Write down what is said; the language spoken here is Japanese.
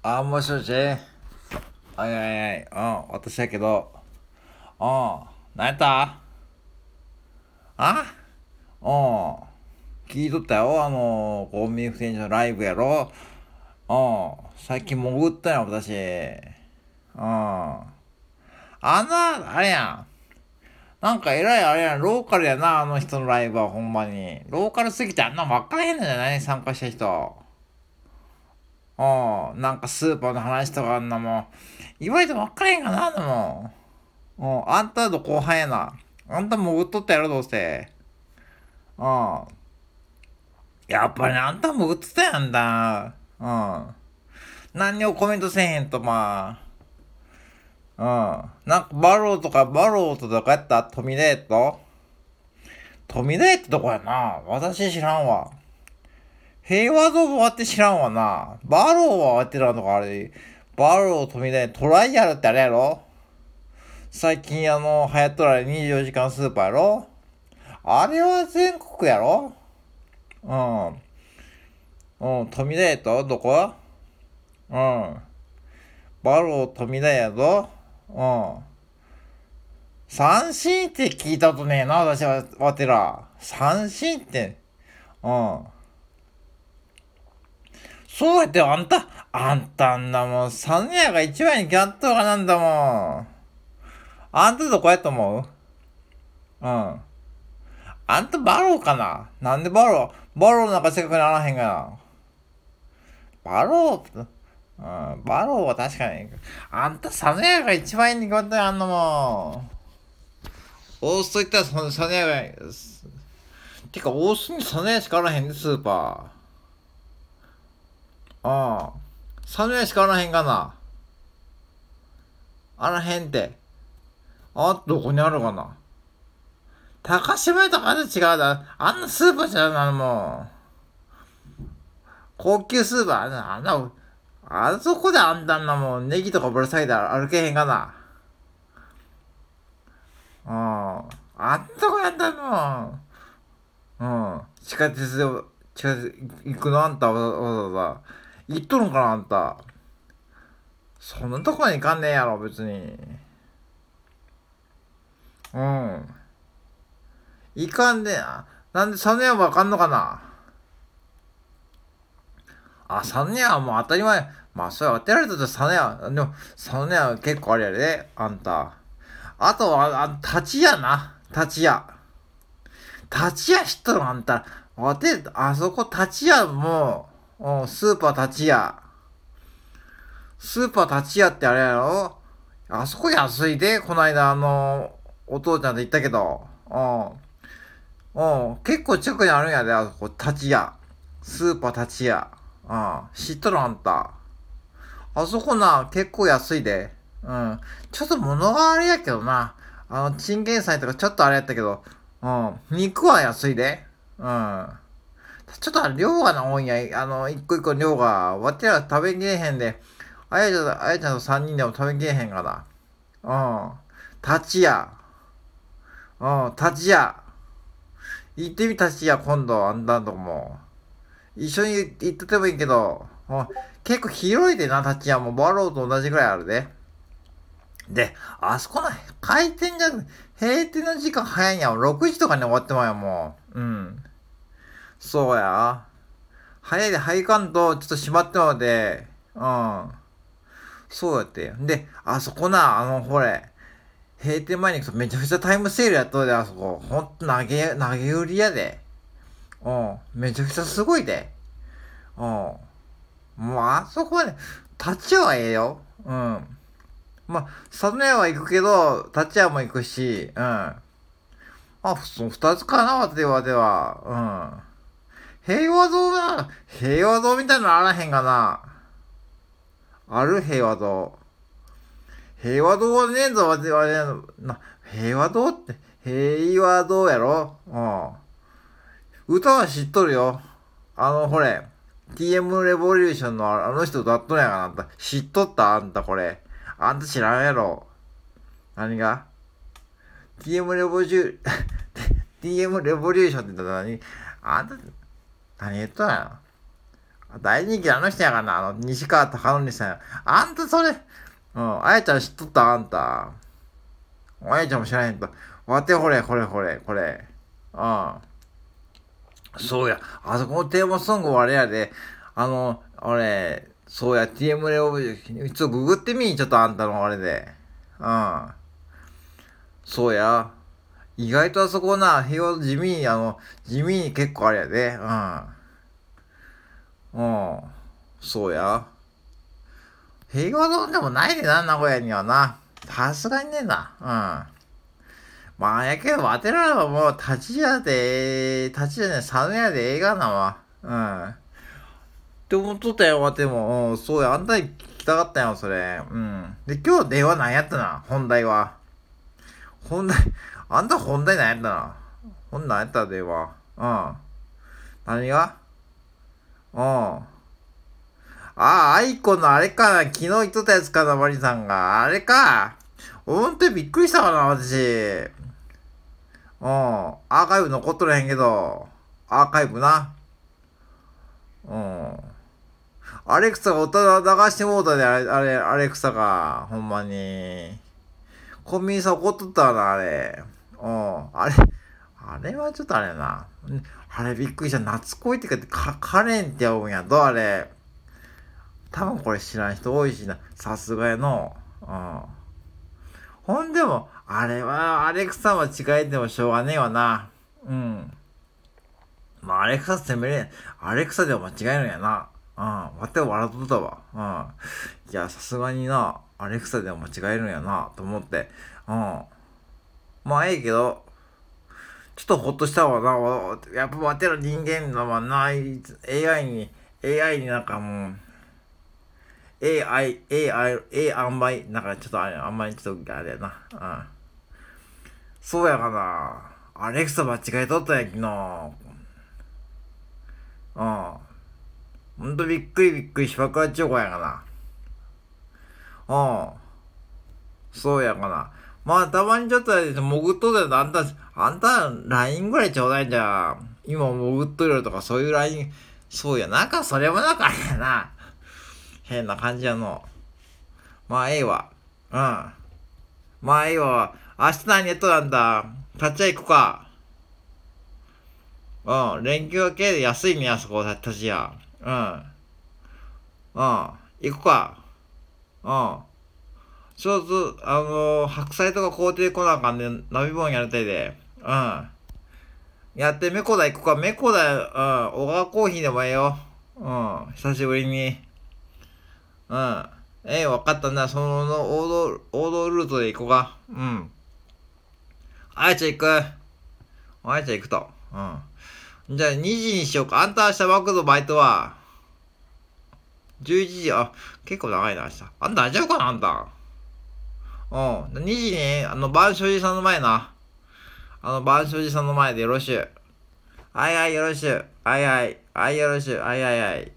あ、もしもし。はいはいはい。うん、私やけど。うん、何やった？あ？うん。聞いとったよ。あの、コンビニ不店長のライブやろ。うん。最近潜ったよ、私。うん。あんな、あれやん。なんか偉いあれやん。ローカルやな、あの人のライブはほんまに。ローカルすぎてあんな分からへんのじゃない？参加した人。うん。なんかスーパーの話とかあんなもん。言われても分からへんかな、あんなも。う。あんたと後輩やな。あんた潜っとったやろ、どうせ。うん。やっぱりあんたも潜ってたやんだ。うん。何にもコメントせへんと、まあ。うん。なんか、バローとか、バローとどこやったトミレート？トミレートどこやな？私知らんわ。平和堂も終わって知らんわな。バローは終わってたのか、あれ。バロー、トミレート、ライアルってあれやろ最近あの、流行っとられ24時間スーパーやろあれは全国やろうん。うん、トミレートどこ？うん。バロー、トミレやぞうん。三振って聞いたことねえな、私は、わてら。三振って。うん。そうやって、あんた、あんたんだもん、サネヤが一番にギャットがなんだもん。あんたどこやと思う？うん。あんたバローかな？なんでバロー？バローなんか正確にあらへんがな。バロー、うん、バローは確かに。あんたサネヤが一番に決まったよ、あんなもん。オースト行ったらそのサネヤが、てか、オースにサネヤしかあらへんで、スーパー。ああ。サネヤしかあらへんがな。あらへんって。あ、どこにあるかな。高島屋とかで違うだ。あんなスーパーじゃないもう。高級スーパー、あんな、あんな、あそこであんたんなもん、ネギとかぶら下げて歩けへんかな。うん。あんたこやったの。うん。地下鉄で、地下鉄行くの？あんたわざわざ行っとるんかなあんた。そんなとこに行かんねえやろ、別に。うん。いかんで、あなんでサネヤわかんのかなあ、サネヤはもう当たり前。まあ、それ当てられたとサネヤ、でも、サネヤ結構あれやで、あんた。あとは、あ、立ち屋な。立ち屋。立ち屋知っとるあんた。わて、あそこ立ち屋もう、スーパー立ち屋。スーパー立ち屋ってあれやろ？あそこ安いで、こないだあの、お父ちゃんと行ったけど。うん。うん。結構近くにあるんやで、あそこ、立ち屋。スーパー立ち屋。うん。知っとるあんた。あそこな、結構安いで。うん。ちょっと物があれやけどな。あの、チンゲン菜とかちょっとあれやったけど。うん。肉は安いで。うん。ちょっと量がな多いんや。あの、一個一個量が。わてら食べきれへんで。あやちゃん、あやちゃんと三人でも食べきれへんかな。うん。立ち屋。うん、立ち屋。行ってみ、立ち屋、今度、あんたとこも。一緒に行っててもいいけど、うん、結構広いでな、立ち屋も。バローと同じぐらいあるで。で、あそこな、開店じゃ、閉店の時間早いんや。6時とかに終わってまうよ、もう。うん。そうや。早いで、早いかんと、ちょっと閉まってまで。うん。そうやって。で、あそこな、あの、ほれ。閉店前に行くとめちゃくちゃタイムセールやっとるで、あそこ。ほんと投げ、投げ売りやで。うん。めちゃくちゃすごいで。うん。もうあそこはね、立ちはええよ。うん。まあ、サムネは行くけど、立ち屋も行くし、うん。あ、その二つかな、わてはでは。うん。平和堂な、平和堂みたいなのあらへんがな。ある平和堂。平和堂はねえぞ、わてはねな、平和堂って、平和堂やろうん。歌は知っとるよ。あの、ほれ、TM レボリューションのあの人歌っとるやん、あんた。知っとった？あんた、これ。あんた知らんやろ。何が ?TM レボリュー、TM レボリューションって言ったら何？あんた、何言ったんや大人気あの人やからな、あの、西川貴教さん。あんたそれ、うん、あやちゃん知っとった？あんた。あやちゃんも知らへんと。わてほれ、ほれ、ほれ、これ。うん。そうや、あそこのテーマソングはあれやで、あの、俺、そうや、TM レオ、ちょっとググってみちょっとあんたのあれで。うん。そうや。意外とあそこな、平和地味に、あの、地味に結構あれやで。うん。うん。そうや。平和丼でもないでな、名古屋にはな。さすがにねえな。うん。まあ、やけど、わてらはもう、立ち屋で、立ち屋で、サヌ屋で映画なわ。うん。って思っとったよ、わても。うん、そうや、あんたに聞きたかったよ、それ。うん。で、今日電話何やったな、本題は。本題、あんた本題何やったな。本何やった電話。うん。何が？うん。あ、アイコのあれかな。昨日言っとったやつかな、マリさんが。あれか。ほんとびっくりしたかな、私。うん。アーカイブ残っとらへんけど。アーカイブな。うん。アレクサが音流してもうたで、あれ、あれ、アレクサが。ほんまに。コンビニさん怒っとったな、あれ。うん。あれ、あれはちょっとあれな。あれびっくりした。夏恋ってか、か、カレンって呼ぶんや。どうあれ。多分これ知らん人多いしな。さすがやの。うん。ほんでも、あれは、アレクサは違えてもしょうがねえわな。うん。まあ、アレクサ責めれん。アレクサでは間違えるんやな。うん。わて笑っとったわ。うん。いや、さすがにな。アレクサでも間違えるんやな、と思って。うん。まあ、ええけど、ちょっとほっとしたわな。やっぱわてら人間だわない。AI に、AI になんかもう、AI、AI、A あんまり、なんかちょっとあれ、あんまりちょっとあれやな。うん。そうやかな。アレクサ間違えとったやん、昨日。うん。ほんとびっくりびっくりしばくわちょこやかな。うん。そうやかな。まあ、たまにちょっと潜っとったよ。あんた、あんた、LINE ぐらいちょうだいじゃん。今潜っとるとか、そういう LINE、そうや。なんかそれもなんかあれやな。変な感じやの。まあ、ええわ。うん。まあ、ええわ。明日何やっとなんだ。立ち会い行くか。うん。連休明けで安いね、あそこ、立ち屋。うん。うん。行くか。うん。ちょっと、あのー、白菜とか買うてこなあかんねん。飲み物やりたいで。うん。やって、メコダ行くか。メコダ、うん。小川コーヒーでもええよ。うん。久しぶりに。うん。ええー、わかったな。その、の王道、王道ルートで行こうか。うん。あやちゃん行く。あやちゃん行くと。うん。じゃあ2時にしようか。あんた明日マクドバイトは。11時、あ、結構長いな、明日。あんた大丈夫かな、あんた。うん。2時に、あの、晩所寺さんの前な。あの、晩所寺さんの前でよろしゅう。はいはい、よろしゅう。はいはい。はい、よろしゅう。はいはいはい。